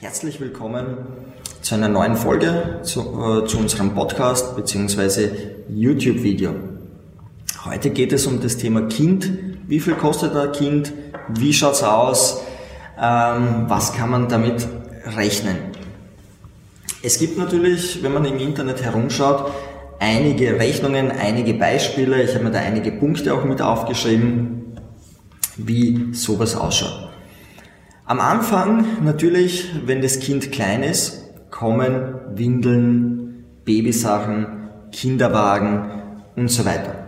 Herzlich willkommen zu einer neuen Folge zu, äh, zu unserem Podcast bzw. YouTube-Video. Heute geht es um das Thema Kind. Wie viel kostet ein Kind? Wie schaut es aus? Ähm, was kann man damit rechnen? Es gibt natürlich, wenn man im Internet herumschaut, einige Rechnungen, einige Beispiele. Ich habe mir da einige Punkte auch mit aufgeschrieben, wie sowas ausschaut. Am Anfang natürlich, wenn das Kind klein ist, kommen Windeln, Babysachen, Kinderwagen und so weiter.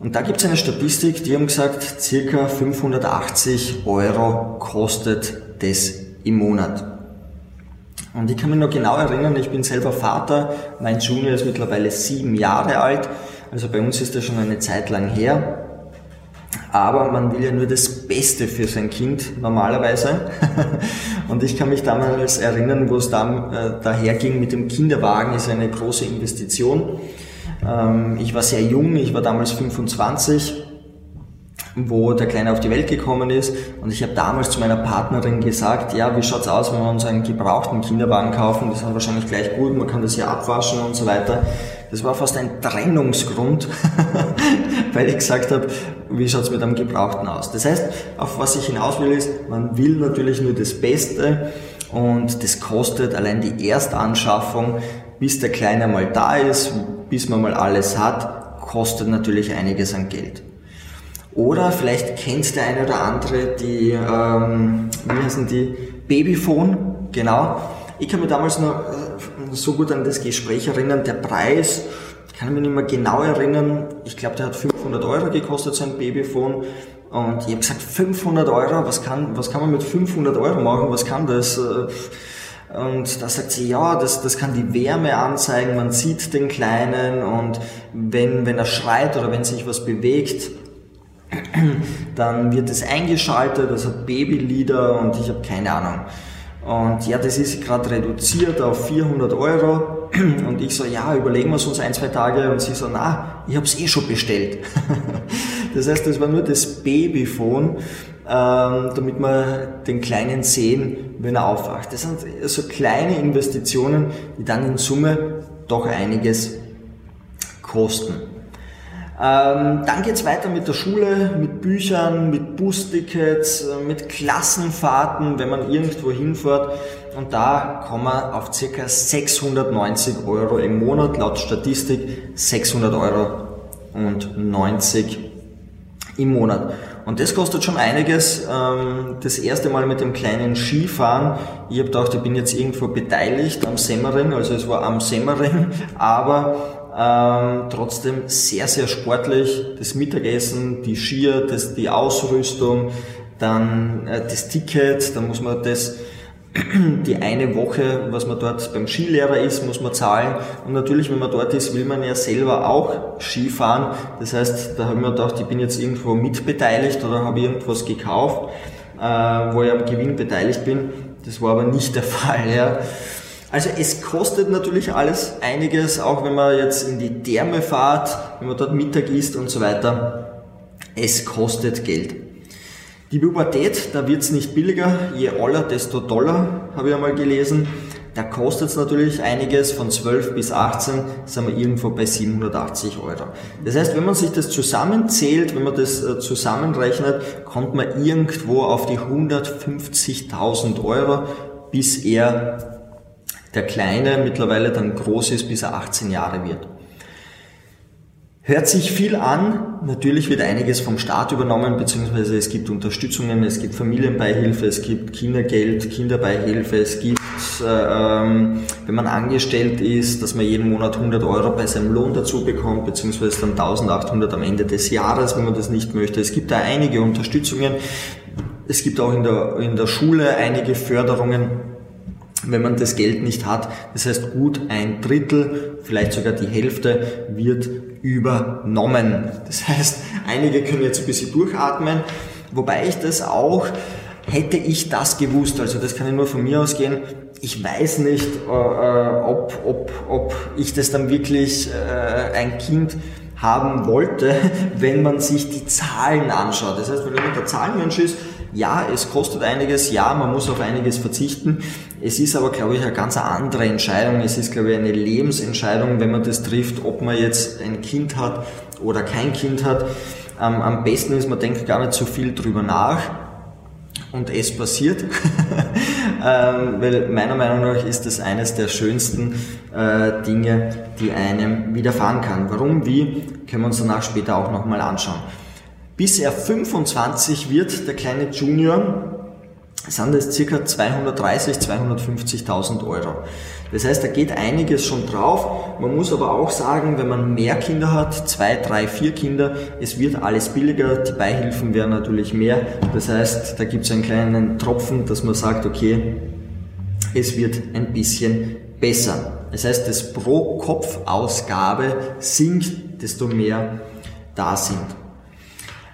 Und da gibt es eine Statistik, die haben gesagt, circa 580 Euro kostet das im Monat. Und ich kann mich noch genau erinnern, ich bin selber Vater, mein Junior ist mittlerweile sieben Jahre alt, also bei uns ist das schon eine Zeit lang her. Aber man will ja nur das Beste für sein Kind normalerweise. Und ich kann mich damals erinnern, wo es da, äh, daher ging mit dem Kinderwagen, ist eine große Investition. Ähm, ich war sehr jung, ich war damals 25 wo der Kleine auf die Welt gekommen ist. Und ich habe damals zu meiner Partnerin gesagt, ja, wie schaut's aus, wenn wir uns einen gebrauchten Kinderwagen kaufen? Das ist wahrscheinlich gleich gut, man kann das hier abwaschen und so weiter. Das war fast ein Trennungsgrund, weil ich gesagt habe, wie schaut's mit einem Gebrauchten aus? Das heißt, auf was ich hinaus will, ist, man will natürlich nur das Beste und das kostet allein die Erstanschaffung, bis der Kleine mal da ist, bis man mal alles hat, kostet natürlich einiges an Geld. Oder vielleicht kennt der eine oder andere die, ähm, wie heißen die, Babyphone, genau. Ich kann mich damals noch so gut an das Gespräch erinnern, der Preis, kann ich mich nicht mehr genau erinnern, ich glaube, der hat 500 Euro gekostet, so ein Babyphone. Und ich habe gesagt, 500 Euro, was kann, was kann man mit 500 Euro machen, was kann das? Und da sagt sie, ja, das, das kann die Wärme anzeigen, man sieht den Kleinen. Und wenn, wenn er schreit oder wenn sich was bewegt, dann wird es eingeschaltet, das hat Babylieder und ich habe keine Ahnung. Und ja, das ist gerade reduziert auf 400 Euro. Und ich so, ja, überlegen wir es uns ein, zwei Tage. Und sie so, na, ich habe es eh schon bestellt. das heißt, das war nur das Babyphone, ähm, damit wir den Kleinen sehen, wenn er aufwacht. Das sind so kleine Investitionen, die dann in Summe doch einiges kosten. Ähm, dann geht's weiter mit der Schule, mit Büchern, mit Bustickets, äh, mit Klassenfahrten, wenn man irgendwo hinfährt. Und da kommen wir auf circa 690 Euro im Monat, laut Statistik 600 Euro und 90 im Monat. Und das kostet schon einiges. Ähm, das erste Mal mit dem kleinen Skifahren. Ich habe gedacht, ich bin jetzt irgendwo beteiligt am Semmering, also es war am Semmering, aber ähm, trotzdem sehr, sehr sportlich. Das Mittagessen, die Skier, das, die Ausrüstung, dann äh, das Ticket, dann muss man das die eine Woche, was man dort beim Skilehrer ist, muss man zahlen. Und natürlich, wenn man dort ist, will man ja selber auch Skifahren. Das heißt, da habe ich mir gedacht, ich bin jetzt irgendwo mitbeteiligt oder habe irgendwas gekauft, äh, wo ich am Gewinn beteiligt bin. Das war aber nicht der Fall. Ja. Also es kostet natürlich alles einiges, auch wenn man jetzt in die Therme fahrt, wenn man dort Mittag isst und so weiter. Es kostet Geld. Die Pubertät, da wird's nicht billiger, je aller, desto doller, habe ich einmal gelesen. Da kostet es natürlich einiges, von 12 bis 18 sind wir irgendwo bei 780 Euro. Das heißt, wenn man sich das zusammenzählt, wenn man das äh, zusammenrechnet, kommt man irgendwo auf die 150.000 Euro, bis er der Kleine mittlerweile dann groß ist, bis er 18 Jahre wird. Hört sich viel an, natürlich wird einiges vom Staat übernommen, beziehungsweise es gibt Unterstützungen, es gibt Familienbeihilfe, es gibt Kindergeld, Kinderbeihilfe, es gibt, äh, ähm, wenn man angestellt ist, dass man jeden Monat 100 Euro bei seinem Lohn dazu bekommt, beziehungsweise dann 1800 am Ende des Jahres, wenn man das nicht möchte. Es gibt da einige Unterstützungen. Es gibt auch in der, in der Schule einige Förderungen wenn man das Geld nicht hat. Das heißt, gut ein Drittel, vielleicht sogar die Hälfte wird übernommen. Das heißt, einige können jetzt ein bisschen durchatmen, wobei ich das auch, hätte ich das gewusst, also das kann ich nur von mir ausgehen, ich weiß nicht, äh, ob, ob, ob ich das dann wirklich äh, ein Kind haben wollte, wenn man sich die Zahlen anschaut. Das heißt, wenn man der Zahlenmensch ist, ja, es kostet einiges, ja, man muss auf einiges verzichten. Es ist aber, glaube ich, eine ganz andere Entscheidung. Es ist, glaube ich, eine Lebensentscheidung, wenn man das trifft, ob man jetzt ein Kind hat oder kein Kind hat. Ähm, am besten ist, man denkt gar nicht so viel drüber nach und es passiert. ähm, weil meiner Meinung nach ist das eines der schönsten äh, Dinge, die einem widerfahren kann. Warum, wie, können wir uns danach später auch nochmal anschauen. Bis er 25 wird, der kleine Junior, sind es circa 230, 250.000 Euro. Das heißt, da geht einiges schon drauf. Man muss aber auch sagen, wenn man mehr Kinder hat, zwei, drei, vier Kinder, es wird alles billiger, die Beihilfen werden natürlich mehr. Das heißt, da gibt es einen kleinen Tropfen, dass man sagt, okay, es wird ein bisschen besser. Das heißt, das Pro-Kopf-Ausgabe sinkt, desto mehr da sind.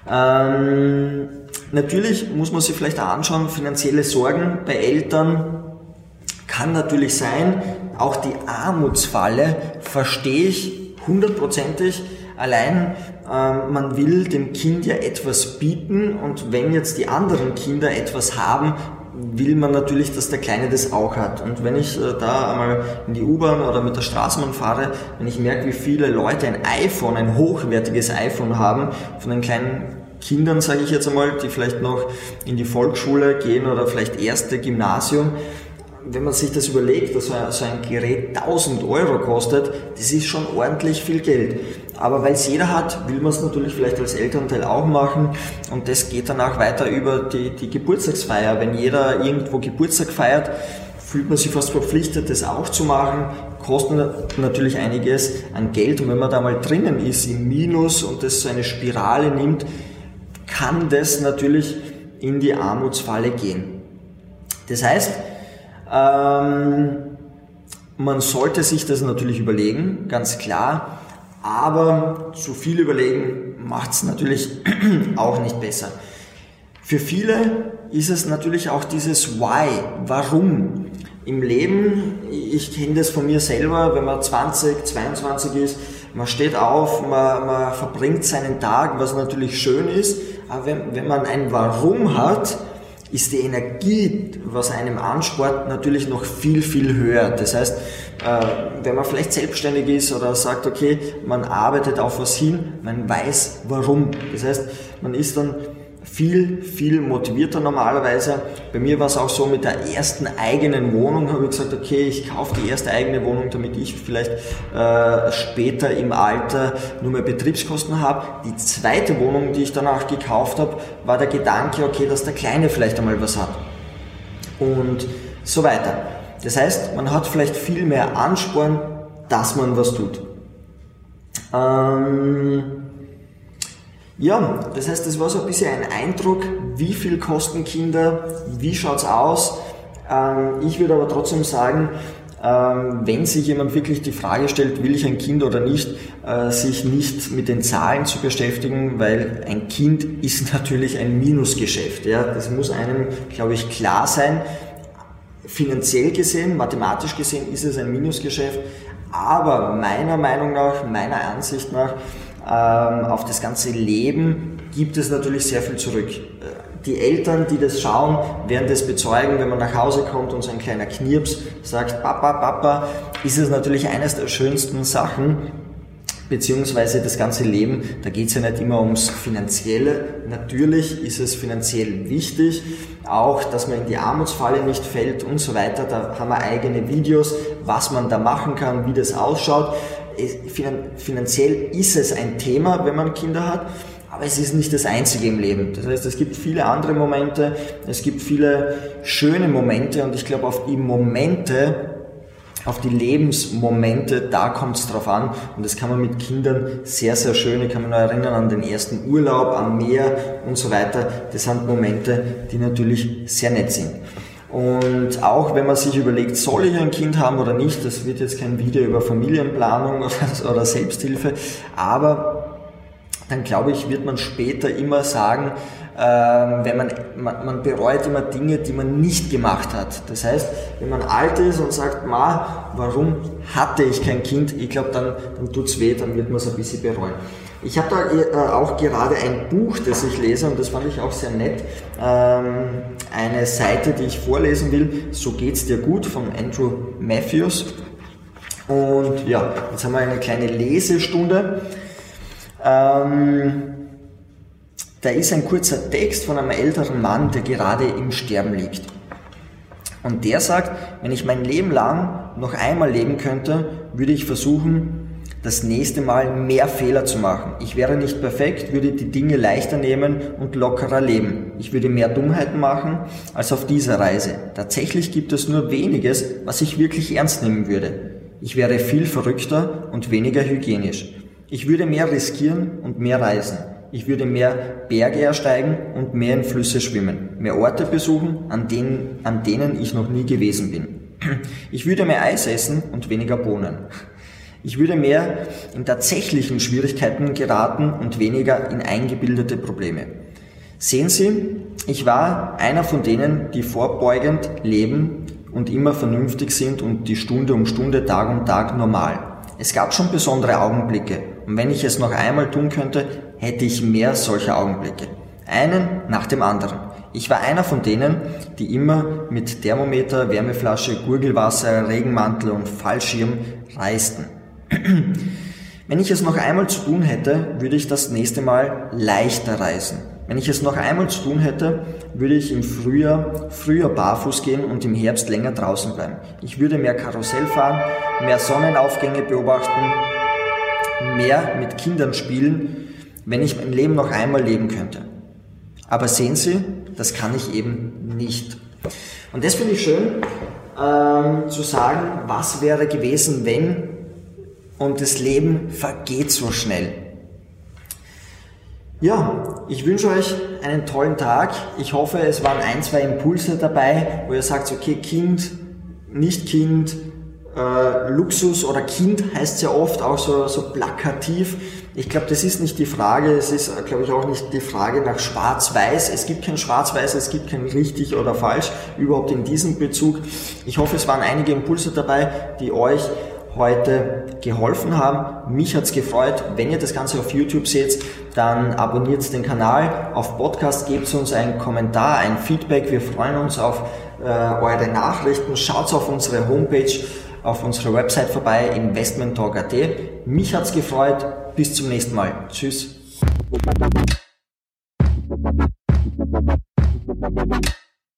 Ähm, natürlich muss man sich vielleicht auch anschauen, finanzielle Sorgen bei Eltern kann natürlich sein, auch die Armutsfalle verstehe ich hundertprozentig. Allein ähm, man will dem Kind ja etwas bieten und wenn jetzt die anderen Kinder etwas haben, will man natürlich, dass der Kleine das auch hat. Und wenn ich äh, da einmal in die U-Bahn oder mit der Straßenbahn fahre, wenn ich merke, wie viele Leute ein iPhone, ein hochwertiges iPhone haben, von den kleinen Kindern, sage ich jetzt einmal, die vielleicht noch in die Volksschule gehen oder vielleicht erste Gymnasium, wenn man sich das überlegt, dass so ein Gerät 1000 Euro kostet, das ist schon ordentlich viel Geld. Aber weil es jeder hat, will man es natürlich vielleicht als Elternteil auch machen und das geht dann auch weiter über die, die Geburtstagsfeier. Wenn jeder irgendwo Geburtstag feiert, fühlt man sich fast verpflichtet, das auch zu machen, kostet natürlich einiges an Geld und wenn man da mal drinnen ist im Minus und das so eine Spirale nimmt, kann das natürlich in die Armutsfalle gehen. Das heißt, ähm, man sollte sich das natürlich überlegen, ganz klar, aber zu viel überlegen macht es natürlich auch nicht besser. Für viele ist es natürlich auch dieses Why, warum. Im Leben, ich kenne das von mir selber, wenn man 20, 22 ist, man steht auf, man, man verbringt seinen Tag, was natürlich schön ist, aber wenn, wenn man ein Warum hat, ist die Energie, was einem ansport, natürlich noch viel, viel höher. Das heißt, äh, wenn man vielleicht selbstständig ist oder sagt, okay, man arbeitet auf was hin, man weiß warum. Das heißt, man ist dann viel, viel motivierter normalerweise. Bei mir war es auch so mit der ersten eigenen Wohnung, habe ich gesagt, okay, ich kaufe die erste eigene Wohnung, damit ich vielleicht äh, später im Alter nur mehr Betriebskosten habe. Die zweite Wohnung, die ich danach gekauft habe, war der Gedanke, okay, dass der Kleine vielleicht einmal was hat. Und so weiter. Das heißt, man hat vielleicht viel mehr Ansporn, dass man was tut. Ähm, ja, das heißt, das war so ein bisschen ein Eindruck, wie viel kosten Kinder, wie schaut's aus. Ähm, ich würde aber trotzdem sagen, ähm, wenn sich jemand wirklich die Frage stellt, will ich ein Kind oder nicht, äh, sich nicht mit den Zahlen zu beschäftigen, weil ein Kind ist natürlich ein Minusgeschäft. Ja, das muss einem, glaube ich, klar sein. Finanziell gesehen, mathematisch gesehen ist es ein Minusgeschäft, aber meiner Meinung nach, meiner Ansicht nach, ähm, auf das ganze Leben gibt es natürlich sehr viel zurück. Die Eltern, die das schauen, werden das bezeugen, wenn man nach Hause kommt und so ein kleiner Knirps sagt, Papa, Papa, ist es natürlich eines der schönsten Sachen, beziehungsweise das ganze Leben, da geht es ja nicht immer ums Finanzielle. Natürlich ist es finanziell wichtig, auch, dass man in die Armutsfalle nicht fällt und so weiter. Da haben wir eigene Videos, was man da machen kann, wie das ausschaut finanziell ist es ein Thema, wenn man Kinder hat, aber es ist nicht das einzige im Leben. Das heißt, es gibt viele andere Momente, es gibt viele schöne Momente und ich glaube, auf die Momente, auf die Lebensmomente, da kommt es drauf an und das kann man mit Kindern sehr, sehr schön, ich kann mich noch erinnern an den ersten Urlaub am Meer und so weiter. Das sind Momente, die natürlich sehr nett sind. Und auch wenn man sich überlegt, soll ich ein Kind haben oder nicht, das wird jetzt kein Video über Familienplanung oder, Selbsthilfe, aber dann glaube ich, wird man später immer sagen, ähm, wenn man, man, man bereut immer Dinge, die man nicht gemacht hat. Das heißt, wenn man alt ist und sagt, ma, warum hatte ich kein Kind, ich glaube, dann, dann tut's weh, dann wird man es ein bisschen bereuen. Ich habe da äh, auch gerade ein Buch, das ich lese und das fand ich auch sehr nett. Ähm, eine Seite, die ich vorlesen will, So geht's dir gut von Andrew Matthews. Und ja, jetzt haben wir eine kleine Lesestunde. Ähm, da ist ein kurzer Text von einem älteren Mann, der gerade im Sterben liegt. Und der sagt, wenn ich mein Leben lang noch einmal leben könnte, würde ich versuchen, das nächste Mal mehr Fehler zu machen. Ich wäre nicht perfekt, würde die Dinge leichter nehmen und lockerer leben. Ich würde mehr Dummheiten machen als auf dieser Reise. Tatsächlich gibt es nur weniges, was ich wirklich ernst nehmen würde. Ich wäre viel verrückter und weniger hygienisch. Ich würde mehr riskieren und mehr reisen. Ich würde mehr Berge ersteigen und mehr in Flüsse schwimmen, mehr Orte besuchen, an denen, an denen ich noch nie gewesen bin. Ich würde mehr Eis essen und weniger Bohnen. Ich würde mehr in tatsächlichen Schwierigkeiten geraten und weniger in eingebildete Probleme. Sehen Sie, ich war einer von denen, die vorbeugend leben und immer vernünftig sind und die Stunde um Stunde, Tag um Tag normal. Es gab schon besondere Augenblicke und wenn ich es noch einmal tun könnte, hätte ich mehr solcher Augenblicke. Einen nach dem anderen. Ich war einer von denen, die immer mit Thermometer, Wärmeflasche, Gurgelwasser, Regenmantel und Fallschirm reisten. Wenn ich es noch einmal zu tun hätte, würde ich das nächste Mal leichter reisen. Wenn ich es noch einmal zu tun hätte, würde ich im Frühjahr früher barfuß gehen und im Herbst länger draußen bleiben. Ich würde mehr Karussell fahren, mehr Sonnenaufgänge beobachten, mehr mit Kindern spielen, wenn ich mein Leben noch einmal leben könnte. Aber sehen Sie, das kann ich eben nicht. Und das finde ich schön, ähm, zu sagen, was wäre gewesen, wenn und das Leben vergeht so schnell. Ja, ich wünsche euch einen tollen Tag. Ich hoffe, es waren ein, zwei Impulse dabei, wo ihr sagt, okay, Kind, nicht Kind, äh, Luxus oder Kind heißt ja oft auch so, so plakativ. Ich glaube, das ist nicht die Frage. Es ist, glaube ich, auch nicht die Frage nach Schwarz-Weiß. Es gibt kein Schwarz-Weiß, es gibt kein richtig oder falsch, überhaupt in diesem Bezug. Ich hoffe, es waren einige Impulse dabei, die euch heute geholfen haben. Mich hat's gefreut. Wenn ihr das Ganze auf YouTube seht, dann abonniert den Kanal. Auf Podcast gebt uns einen Kommentar, ein Feedback. Wir freuen uns auf äh, eure Nachrichten. Schaut auf unsere Homepage, auf unsere Website vorbei, investmenttalk.at. Mich hat's gefreut. Bis zum nächsten Mal. Tschüss.